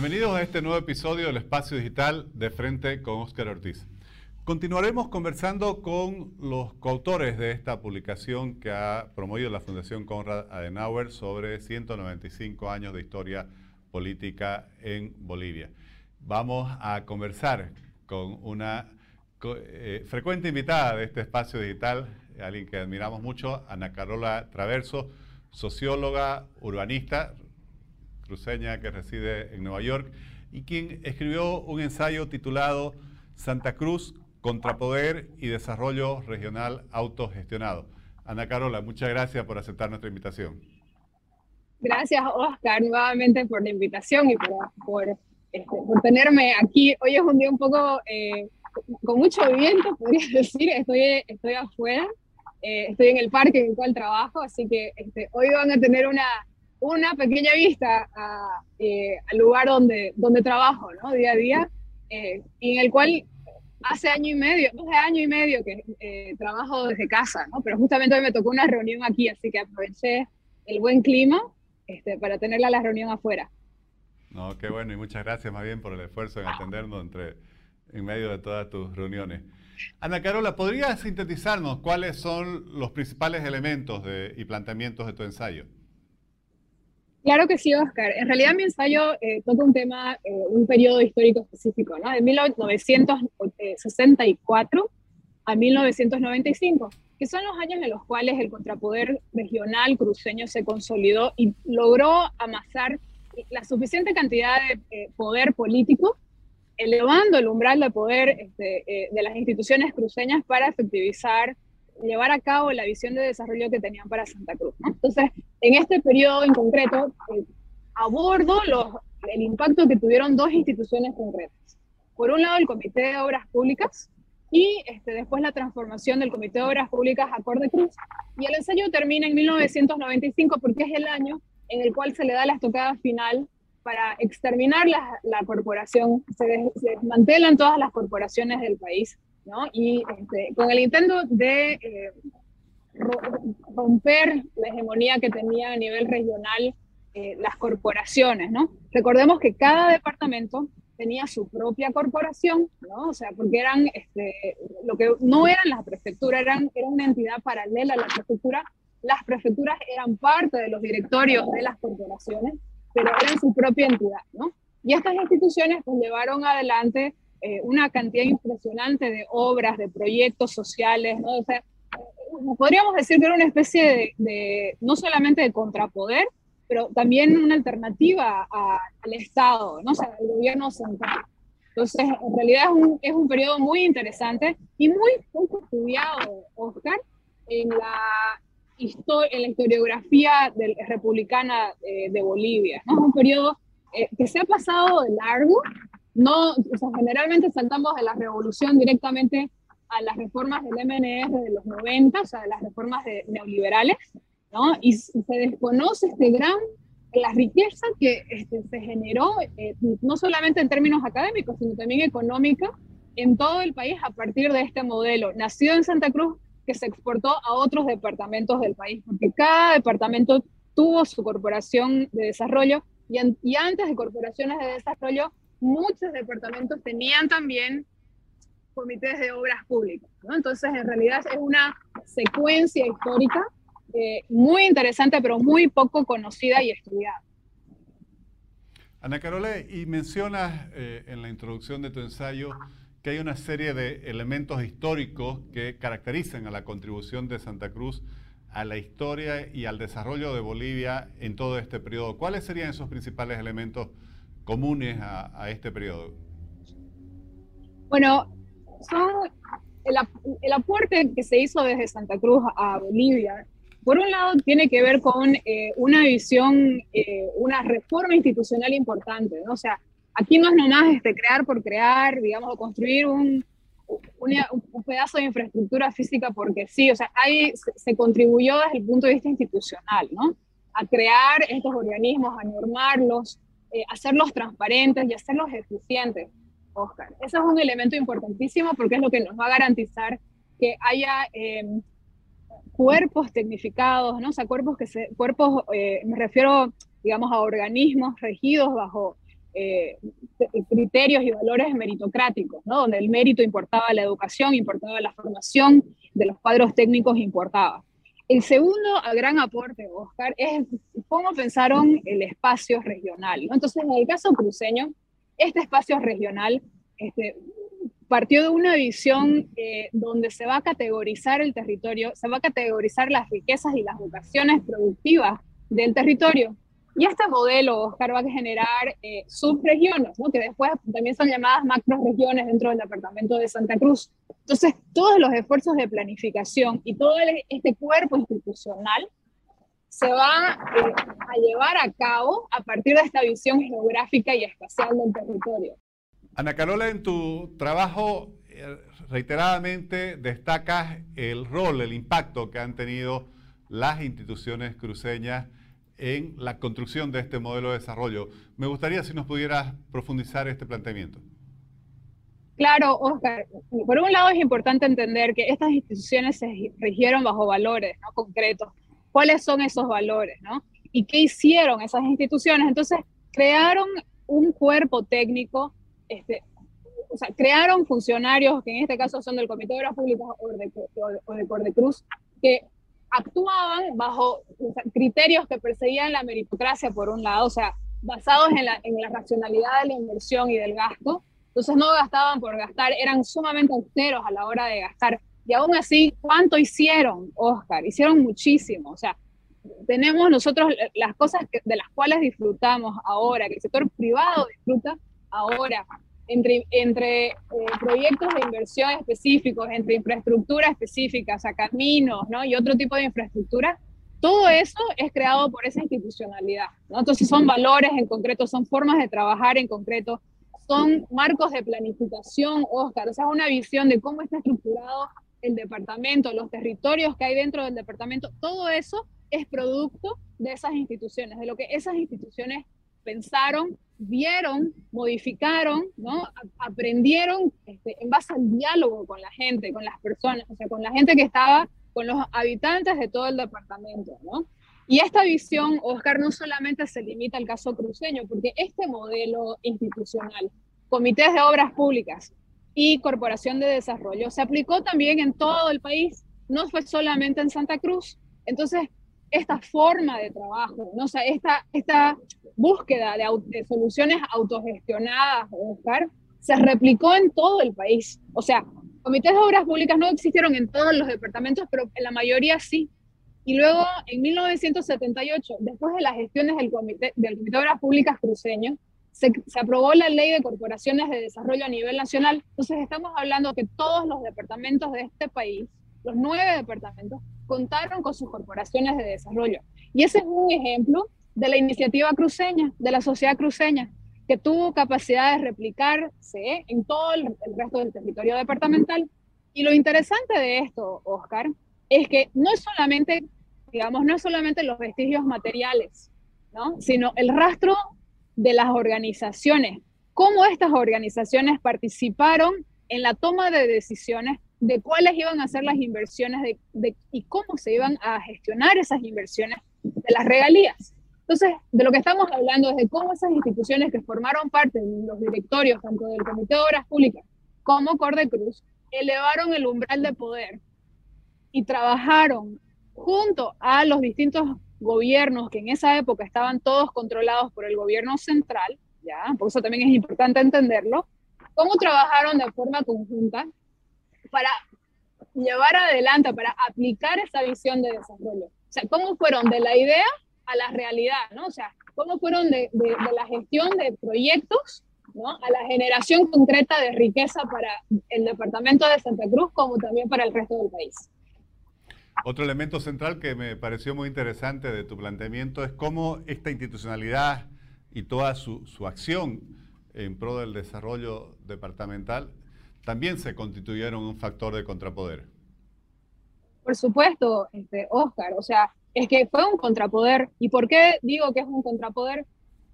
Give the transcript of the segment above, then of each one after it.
Bienvenidos a este nuevo episodio del Espacio Digital de Frente con Óscar Ortiz. Continuaremos conversando con los coautores de esta publicación que ha promovido la Fundación Konrad Adenauer sobre 195 años de historia política en Bolivia. Vamos a conversar con una eh, frecuente invitada de este espacio digital, alguien que admiramos mucho, Ana Carola Traverso, socióloga, urbanista, cruceña que reside en Nueva York y quien escribió un ensayo titulado Santa Cruz, Contrapoder y Desarrollo Regional Autogestionado. Ana Carola, muchas gracias por aceptar nuestra invitación. Gracias, Oscar, nuevamente por la invitación y por, este, por, tenerme aquí. Hoy es un día un poco eh, con mucho viento, podría decir. Estoy, estoy afuera, eh, estoy en el parque en el cual trabajo, así que este, hoy van a tener una, una pequeña vista eh, al lugar donde, donde trabajo, ¿no? Día a día, eh, en el cual hace año y medio, hace año y medio que eh, trabajo desde casa, ¿no? Pero justamente hoy me tocó una reunión aquí, así que aproveché el buen clima este, para tenerla la reunión afuera. No, qué bueno, y muchas gracias más bien por el esfuerzo en atendernos entre, en medio de todas tus reuniones. Ana Carola, ¿podrías sintetizarnos cuáles son los principales elementos de, y planteamientos de tu ensayo? Claro que sí, Oscar. En realidad mi ensayo eh, toca un tema, eh, un periodo histórico específico, ¿no? De 1964 a 1995, que son los años en los cuales el contrapoder regional cruceño se consolidó y logró amasar la suficiente cantidad de eh, poder político, elevando el umbral de poder este, de las instituciones cruceñas para efectivizar llevar a cabo la visión de desarrollo que tenían para Santa Cruz. Entonces, en este periodo en concreto, eh, abordo los, el impacto que tuvieron dos instituciones concretas. Por un lado, el Comité de Obras Públicas y este, después la transformación del Comité de Obras Públicas a Corde Cruz. Y el ensayo termina en 1995 porque es el año en el cual se le da la estocada final para exterminar la, la corporación. Se, se desmantelan todas las corporaciones del país y este, con el intento de eh, romper la hegemonía que tenía a nivel regional eh, las corporaciones, ¿no? Recordemos que cada departamento tenía su propia corporación, ¿no? O sea, porque eran, este, lo que no eran las prefecturas, eran, era una entidad paralela a la prefectura. Las prefecturas eran parte de los directorios de las corporaciones, pero eran su propia entidad, ¿no? Y estas instituciones pues llevaron adelante eh, una cantidad impresionante de obras, de proyectos sociales, ¿no? O sea, podríamos decir que era una especie de, no solamente de contrapoder, pero también una alternativa al Estado, ¿no? O sea, al gobierno central. Entonces, en realidad es un, es un periodo muy interesante y muy poco estudiado, Oscar, en la, en la historiografía del, republicana eh, de Bolivia. ¿no? Es un periodo eh, que se ha pasado de largo, no, o sea, generalmente saltamos de la revolución directamente a las reformas del MNR de los 90, o sea, de las reformas de, neoliberales, ¿no? Y se desconoce este gran, la riqueza que este, se generó, eh, no solamente en términos académicos, sino también económica, en todo el país a partir de este modelo. Nació en Santa Cruz, que se exportó a otros departamentos del país, porque cada departamento tuvo su corporación de desarrollo y, y antes de corporaciones de desarrollo muchos departamentos tenían también comités de obras públicas. ¿no? Entonces, en realidad es una secuencia histórica eh, muy interesante, pero muy poco conocida y estudiada. Ana Carole, y mencionas eh, en la introducción de tu ensayo que hay una serie de elementos históricos que caracterizan a la contribución de Santa Cruz a la historia y al desarrollo de Bolivia en todo este periodo. ¿Cuáles serían esos principales elementos comunes a, este periodo? Bueno, son el, aporte que se hizo desde Santa Cruz a Bolivia, por un lado tiene que ver con eh, una visión, eh, una reforma institucional importante, ¿no? O sea, aquí no es nomás este, crear por crear, digamos, o construir un, un, pedazo de infraestructura física porque sí, o sea, ahí se, contribuyó desde el punto de vista institucional, ¿no? A crear estos organismos, a normarlos, eh, hacerlos transparentes y hacerlos eficientes, Oscar. Ese es un elemento importantísimo porque es lo que nos va a garantizar que haya eh, cuerpos tecnificados, ¿no? O sea, cuerpos que se, cuerpos, eh, me refiero, digamos, a organismos regidos bajo criterios y valores meritocráticos, ¿no? donde el mérito importaba la educación, importaba la formación de los cuadros técnicos, importaba. El segundo gran aporte, Oscar, es cómo pensaron el espacio regional. Entonces, en el caso cruceño, este espacio regional este, partió de una visión eh, donde se va a categorizar el territorio, se va a categorizar las riquezas y las vocaciones productivas del territorio. Y este modelo, Oscar, va a generar eh, subregiones, ¿no? que después también son llamadas macroregiones dentro del departamento de Santa Cruz. Entonces, todos los esfuerzos de planificación y todo este cuerpo institucional se va eh, a llevar a cabo a partir de esta visión geográfica y espacial del territorio. Ana Carola, en tu trabajo eh, reiteradamente destacas el rol, el impacto que han tenido las instituciones cruceñas en la construcción de este modelo de desarrollo. Me gustaría si nos pudieras profundizar este planteamiento. Claro, Oscar. Por un lado es importante entender que estas instituciones se rigieron bajo valores ¿no? concretos. ¿Cuáles son esos valores? ¿no? ¿Y qué hicieron esas instituciones? Entonces, crearon un cuerpo técnico, este, o sea, crearon funcionarios, que en este caso son del Comité de Obras Públicas o de, o de que actuaban bajo criterios que perseguían la meritocracia, por un lado, o sea, basados en la, en la racionalidad de la inversión y del gasto. Entonces no gastaban por gastar, eran sumamente austeros a la hora de gastar. Y aún así, ¿cuánto hicieron, Oscar? Hicieron muchísimo. O sea, tenemos nosotros las cosas de las cuales disfrutamos ahora, que el sector privado disfruta ahora, entre, eh, proyectos de inversión específicos, entre infraestructura específica, o caminos, ¿no? Y otro tipo de infraestructura, todo eso es creado por esa institucionalidad, ¿no? Entonces son valores en concreto, son formas de trabajar en concreto, son marcos de planificación, Oscar, o sea, una visión de cómo está estructurado el departamento, los territorios que hay dentro del departamento, todo eso es producto de esas instituciones, de lo que esas instituciones pensaron vieron, modificaron, aprendieron este, en base al diálogo con la gente, con las personas, o sea, con la gente que estaba, con los habitantes de todo el departamento. ¿no? Y esta visión, Oscar, no solamente se limita al caso cruceño, porque este modelo institucional, comités de obras públicas y corporación de desarrollo, se aplicó también en todo el país, no fue solamente en Santa Cruz. Entonces, esta forma de trabajo, ¿no? o esta, esta búsqueda de, soluciones autogestionadas, Oscar, se replicó en todo el país. O sea, comités de obras públicas no existieron en todos los departamentos, pero en la mayoría sí. Y luego, en 1978, después de las gestiones del Comité, del comité de Obras Públicas cruceño, se, se, aprobó la Ley de Corporaciones de Desarrollo a nivel nacional. Entonces, estamos hablando que todos los departamentos de este país, los nueve departamentos, contaron con sus corporaciones de desarrollo. Y ese es un ejemplo de la iniciativa cruceña, de la sociedad cruceña, que tuvo capacidad de replicarse en todo el, resto del territorio departamental. Y lo interesante de esto, Oscar, es que no es solamente, digamos, no es solamente los vestigios materiales, ¿no? sino el rastro de las organizaciones, cómo estas organizaciones participaron en la toma de decisiones de cuáles iban a ser las inversiones de, y cómo se iban a gestionar esas inversiones de las regalías. Entonces, de lo que estamos hablando es de cómo esas instituciones que formaron parte de los directorios, tanto del Comité de Obras Públicas como Cordecruz, elevaron el umbral de poder y trabajaron junto a los distintos gobiernos que en esa época estaban todos controlados por el gobierno central, ¿ya? por eso también es importante entenderlo, cómo trabajaron de forma conjunta para llevar adelante, para aplicar esa visión de desarrollo. O sea, cómo fueron de la idea a la realidad, ¿no? O sea, cómo fueron de, la gestión de proyectos, ¿no? A la generación concreta de riqueza para el departamento de Santa Cruz como también para el resto del país. Otro elemento central que me pareció muy interesante de tu planteamiento es cómo esta institucionalidad y toda su acción en pro del desarrollo departamental también se constituyeron un factor de contrapoder. Por supuesto, este, Oscar, o sea, es que fue un contrapoder. ¿Y por qué digo que es un contrapoder?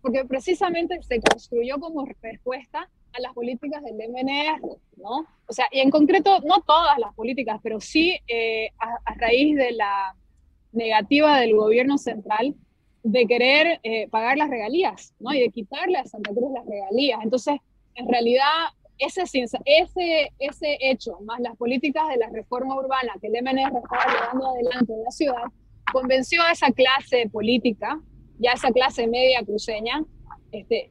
Porque precisamente se construyó como respuesta a las políticas del MNR, ¿no? O sea, y en concreto, no todas las políticas, pero sí eh, a, raíz de la negativa del gobierno central de querer eh, pagar las regalías, ¿no? Y de quitarle a Santa Cruz las regalías. Entonces, en realidad, ese, ese, ese hecho, más las políticas de la reforma urbana que el MNR estaba llevando adelante en la ciudad, convenció a esa clase política, ya esa clase media cruceña, este,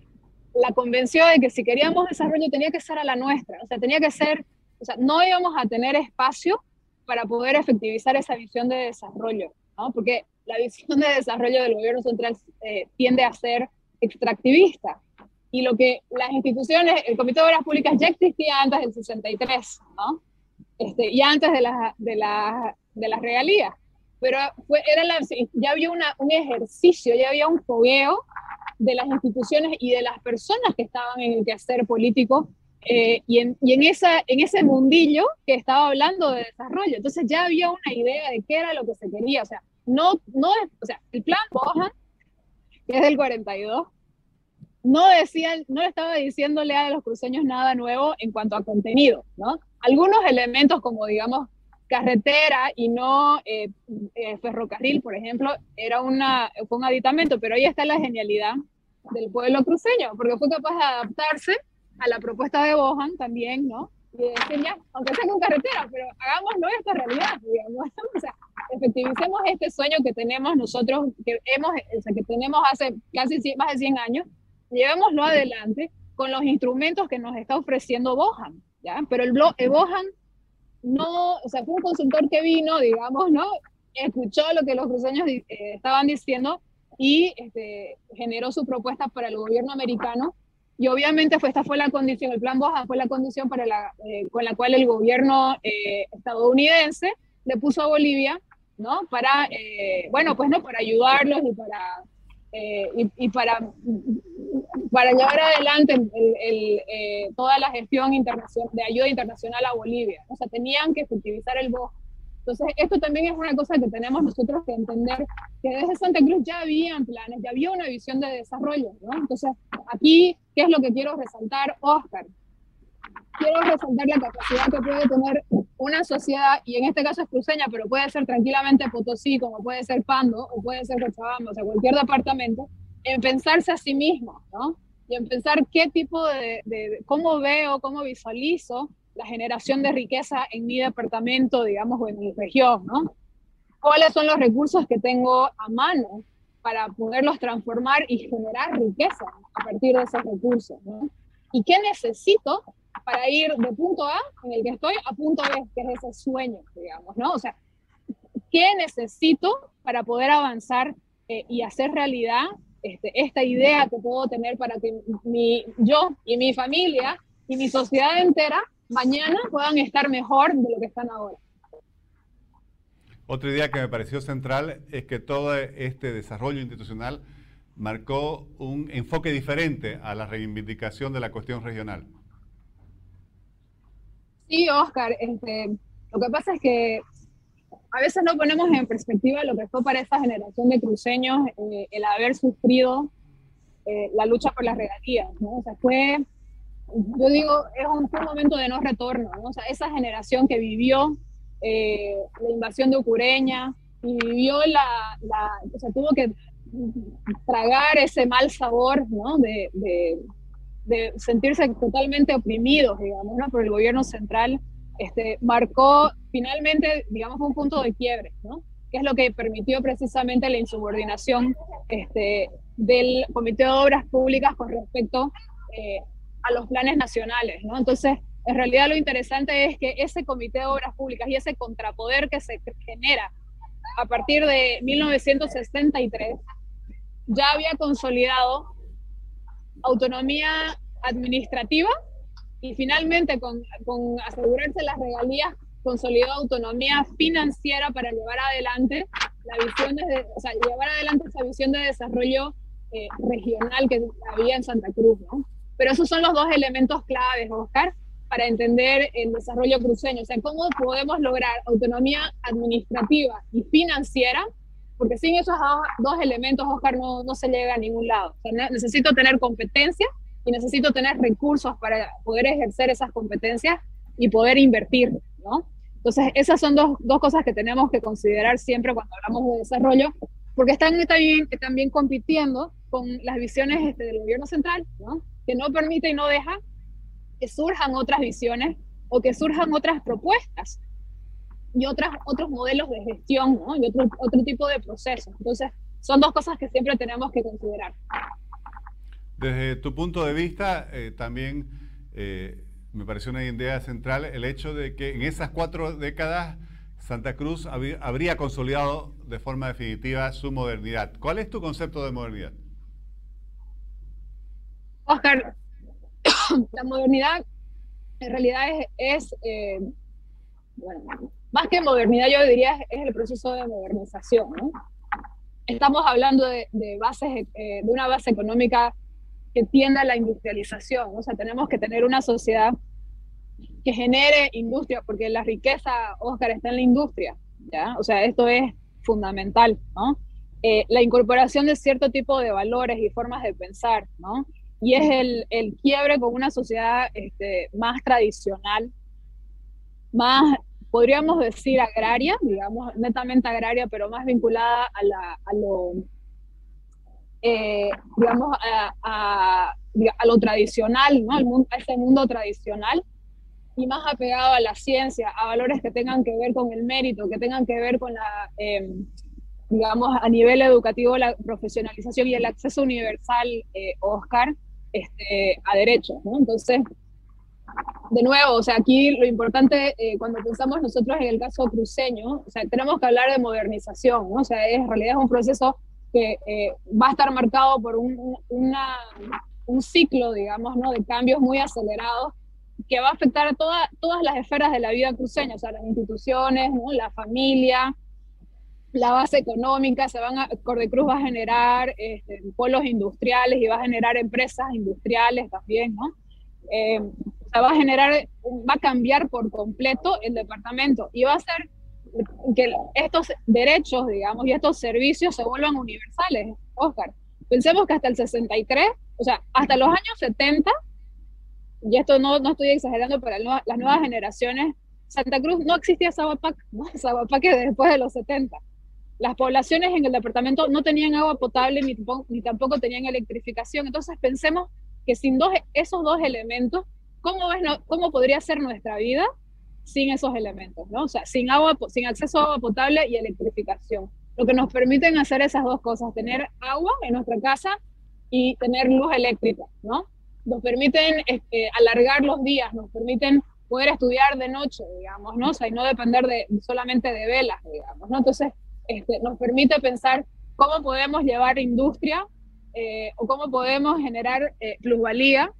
la convenció de que si queríamos desarrollo tenía que ser a la nuestra, o sea, tenía que ser, o sea, no íbamos a tener espacio para poder efectivizar esa visión de desarrollo, ¿no? Porque la visión de desarrollo del gobierno central eh, tiende a ser extractivista. Y lo que las instituciones, el Comité de Obras Públicas ya existía antes del 63, ¿no? Este, y antes de las de la, de las regalías. Pero fue, era la, ya había una, un ejercicio, ya había un fogueo de las instituciones y de las personas que estaban en el quehacer político eh, y, en, y en, esa, en ese mundillo que estaba hablando de desarrollo. Entonces ya había una idea de qué era lo que se quería. O sea, no, no, o sea, el plan Bohan, que es del 42, no decían, no estaba diciéndole a los cruceños nada nuevo en cuanto a contenido, ¿no? Algunos elementos como, digamos, carretera y no eh, eh, ferrocarril, por ejemplo, era una, fue un aditamento, pero ahí está la genialidad del pueblo cruceño, porque fue capaz de adaptarse a la propuesta de Bohan también, ¿no? Y decir, ya, aunque sea con carretera, pero hagámoslo esta realidad, digamos. O sea, efectivicemos este sueño que tenemos nosotros, que, hemos, o sea, que tenemos hace casi más de 100 años, llevémoslo adelante con los instrumentos que nos está ofreciendo Bohan, ¿ya? Pero el, el Bohan no, o sea, fue un consultor que vino, digamos, ¿no? Escuchó lo que los cruceños eh, estaban diciendo y este, generó su propuesta para el gobierno americano. Y obviamente fue, esta fue la condición, el plan Bohan fue la condición para la, eh, con la cual el gobierno eh, estadounidense le puso a Bolivia, ¿no? Para, bueno, pues no, para ayudarlos y para, y, y, para para llevar adelante eh, toda la gestión internacional, de ayuda internacional a Bolivia. O sea, tenían que efectivizar el bosque. Entonces, esto también es una cosa que tenemos nosotros que entender, que desde Santa Cruz ya habían planes, ya había una visión de desarrollo, ¿no? Entonces, aquí, ¿qué es lo que quiero resaltar, Oscar? Quiero resaltar la capacidad que puede tener una sociedad, y en este caso es cruceña, pero puede ser tranquilamente Potosí, como puede ser Pando, o puede ser Cochabamba, o sea, cualquier departamento, en pensarse a sí mismo, ¿no? Y en pensar qué tipo de, de, cómo veo, cómo visualizo la generación de riqueza en mi departamento, digamos, o en mi región, ¿no? ¿Cuáles son los recursos que tengo a mano para poderlos transformar y generar riqueza a partir de esos recursos, ¿no? ¿Y qué necesito para ir de punto A, en el que estoy, a punto B, que es ese sueño, digamos, ¿no? O sea, ¿qué necesito para poder avanzar eh, y hacer realidad este, esta idea que puedo tener para que mi, yo y mi familia y mi sociedad entera mañana puedan estar mejor de lo que están ahora. Otra idea que me pareció central es que todo este desarrollo institucional marcó un enfoque diferente a la reivindicación de la cuestión regional. Sí, Oscar, este, lo que pasa es que a veces no ponemos en perspectiva lo que fue para esa generación de cruceños eh, el haber sufrido eh, la lucha por las regalías, ¿no? O sea, fue, yo digo, es un, momento de no retorno, ¿no? O sea, esa generación que vivió eh, la invasión de Ucureña y vivió la, la, o sea, tuvo que tragar ese mal sabor, ¿no? De, de, de sentirse totalmente oprimidos, digamos, ¿no? Por el gobierno central este, marcó finalmente, digamos, un punto de quiebre, ¿no? que es lo que permitió precisamente la insubordinación este, del Comité de Obras Públicas con respecto eh, a los planes nacionales. ¿no? Entonces, en realidad lo interesante es que ese Comité de Obras Públicas y ese contrapoder que se genera a partir de 1963 ya había consolidado autonomía administrativa y finalmente con, con asegurarse las regalías consolidó autonomía financiera para llevar adelante la visión de, o sea, llevar adelante esa visión de desarrollo eh, regional que había en Santa Cruz, ¿no? Pero esos son los dos elementos claves, Oscar, para entender el desarrollo cruceño. O sea, cómo podemos lograr autonomía administrativa y financiera, porque sin esos dos elementos, Oscar, no, no se llega a ningún lado. O sea, necesito tener competencia y necesito tener recursos para poder ejercer esas competencias y poder invertir, ¿no? Entonces, esas son dos, dos cosas que tenemos que considerar siempre cuando hablamos de desarrollo. porque están también, también compitiendo con las visiones este, del gobierno central, ¿no? que no permite y no deja que surjan otras visiones o que surjan otras propuestas y otras, otros modelos de gestión ¿no? y otro, otro tipo de procesos. Entonces, son dos cosas que siempre tenemos que considerar. Desde tu punto de vista, eh, también eh, me pareció una idea central el hecho de que en esas cuatro décadas Santa Cruz habría consolidado de forma definitiva su modernidad. ¿Cuál es tu concepto de modernidad? Oscar, la modernidad en realidad es, eh, bueno, más que modernidad yo diría es el proceso de modernización. Estamos hablando de, bases, de una base económica que tienda a la industrialización, o sea, tenemos que tener una sociedad que genere industria, porque la riqueza, Oscar, está en la industria, ¿ya? O sea, esto es fundamental, ¿no? Eh, la incorporación de cierto tipo de valores y formas de pensar, ¿no? Y es el, el quiebre con una sociedad este, más tradicional, más, podríamos decir, agraria, digamos, netamente agraria, pero más vinculada a, la, a lo, eh, digamos, a, a, a, lo tradicional, ¿no? mundo, a ese mundo tradicional, y más apegado a la ciencia, a valores que tengan que ver con el mérito, que tengan que ver con la, em, digamos, a nivel educativo, la profesionalización y el acceso universal, eh, Oscar, este, a derechos, ¿no? Entonces, de nuevo, o sea, aquí lo importante eh, cuando pensamos nosotros en el caso cruceño, o sea, tenemos que hablar de modernización, ¿no? O sea, es, en realidad es un proceso que eh, va a estar marcado por un, una, un ciclo, digamos, ¿no? De cambios muy acelerados que va a afectar a toda, todas las esferas de la vida cruceña, o sea, las instituciones, ¿no? la familia, la base económica, se van a, Cordecruz va a generar este, polos industriales y va a generar empresas industriales también, ¿no? Eh, o sea, va a generar, va a cambiar por completo el departamento y va a hacer que estos derechos, digamos, y estos servicios se vuelvan universales, Oscar. Pensemos que hasta el 63, o sea, hasta los años 70, y esto no, no estoy exagerando para las nuevas generaciones, Santa Cruz no existía Zaguapac, ¿no? Zaguapac es después de los 70. Las poblaciones en el departamento no tenían agua potable ni, ni tampoco tenían electrificación. Entonces pensemos que sin dos, esos dos elementos, ¿cómo, es, ¿cómo podría ser nuestra vida sin esos elementos? ¿no? O sea, sin, agua, sin acceso a agua potable y electrificación. Lo que nos permiten hacer esas dos cosas, tener agua en nuestra casa y tener luz eléctrica, ¿no? nos permiten este, alargar los días, nos permiten poder estudiar de noche, digamos, ¿no? O sea, y no depender de, solamente de velas, digamos, ¿no? Entonces, este, nos permite pensar cómo podemos llevar industria eh, o cómo podemos generar eh, plusvalía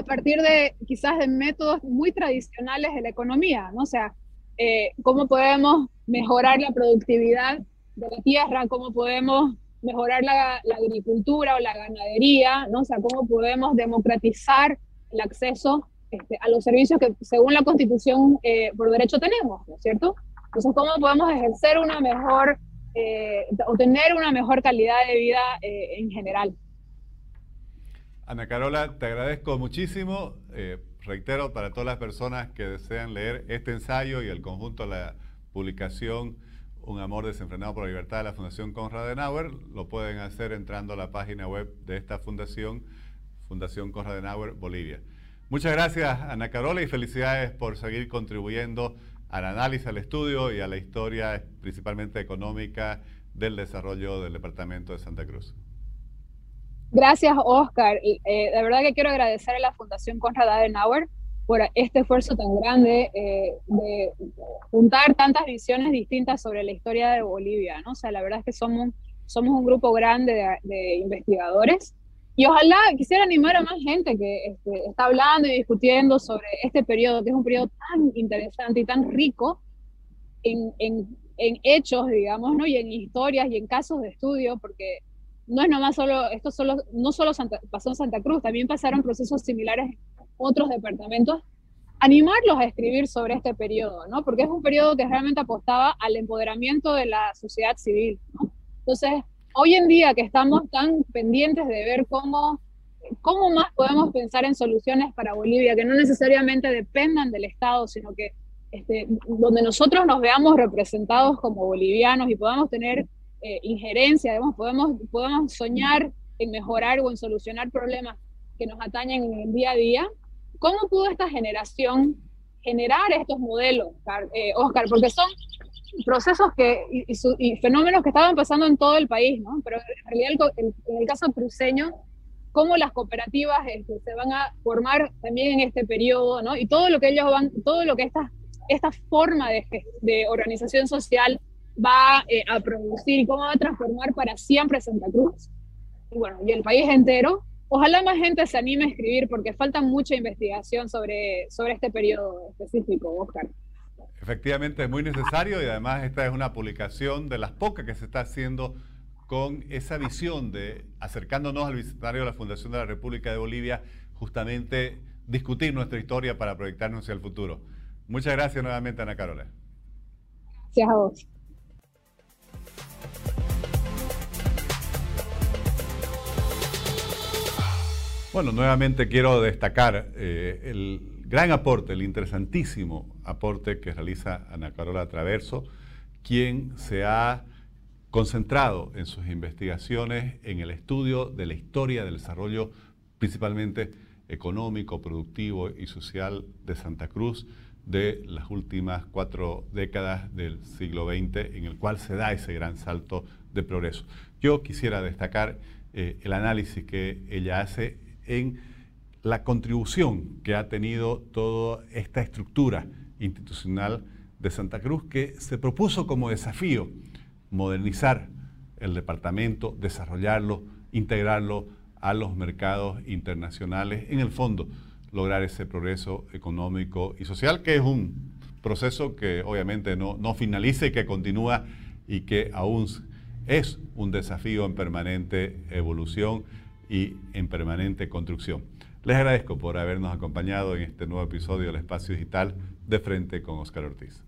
a partir de quizás de métodos muy tradicionales de la economía, ¿no? O sea, eh, cómo podemos mejorar la productividad de la tierra, cómo podemos mejorar la, agricultura o la ganadería, ¿no? O sea, cómo podemos democratizar el acceso este, a los servicios que según la Constitución eh, por derecho tenemos, ¿no es cierto? Entonces, ¿cómo podemos ejercer una mejor, eh, una mejor calidad de vida eh, en general? Ana Carola, te agradezco muchísimo. reitero, para todas las personas que desean leer este ensayo y el conjunto de la publicación, un amor desenfrenado por la libertad de la Fundación Conrad Adenauer. Lo pueden hacer entrando a la página web de esta fundación, Fundación Conrad Adenauer Bolivia. Muchas gracias, Ana Carola, y felicidades por seguir contribuyendo al análisis, al estudio y a la historia, principalmente económica, del desarrollo del Departamento de Santa Cruz. Gracias, Oscar. Eh, de verdad que quiero agradecer a la Fundación Conrad Adenauer por este esfuerzo tan grande eh, de juntar tantas visiones distintas sobre la historia de Bolivia, ¿no? O sea, la verdad es que somos, somos un grupo grande de, investigadores y ojalá quisiera animar a más gente que este, está hablando y discutiendo sobre este periodo, que es un periodo tan interesante y tan rico en, en, en hechos, digamos, ¿no? Y en historias y en casos de estudio, porque no es nomás solo, esto solo, no solo pasó en Santa Cruz, también pasaron procesos similares otros departamentos, animarlos a escribir sobre este periodo, ¿no? Porque es un periodo que realmente apostaba al empoderamiento de la sociedad civil, ¿no? Entonces, hoy en día que estamos tan pendientes de ver cómo, cómo más podemos pensar en soluciones para Bolivia, que no necesariamente dependan del Estado, sino que este, donde nosotros nos veamos representados como bolivianos y podamos tener eh, injerencia, digamos, podemos, podemos soñar en mejorar o en solucionar problemas que nos atañen en el día a día. ¿Cómo pudo esta generación generar estos modelos, Oscar? Porque son procesos que, y, fenómenos que estaban pasando en todo el país, ¿no? Pero en realidad en el caso cruceño, cómo las cooperativas este, se van a formar también en este periodo, ¿no? Y todo lo que ellos van, todo lo que esta, esta forma de, de organización social va eh, a producir y cómo va a transformar para siempre Santa Cruz. Y bueno, y el país entero. Ojalá más gente se anime a escribir porque falta mucha investigación sobre, sobre este periodo específico, Oscar. Efectivamente, es muy necesario y además esta es una publicación de las pocas que se está haciendo con esa visión de acercándonos al Bicentenario de la Fundación de la República de Bolivia, justamente discutir nuestra historia para proyectarnos hacia el futuro. Muchas gracias nuevamente, Ana Carola. Gracias a vos. Bueno, nuevamente quiero destacar eh, el gran aporte, el interesantísimo aporte que realiza Ana Carola Traverso, quien se ha concentrado en sus investigaciones en el estudio de la historia del desarrollo principalmente económico, productivo y social de Santa Cruz de las últimas cuatro décadas del siglo XX en el cual se da ese gran salto de progreso. Yo quisiera destacar eh, el análisis que ella hace en la contribución que ha tenido toda esta estructura institucional de Santa Cruz que se propuso como desafío modernizar el departamento, desarrollarlo, integrarlo a los mercados internacionales, en el fondo lograr ese progreso económico y social, que es un proceso que obviamente no, no finaliza y que continúa y que aún es un desafío en permanente evolución y en permanente construcción. Les agradezco por habernos acompañado en este nuevo episodio del Espacio Digital de Frente con Oscar Ortiz.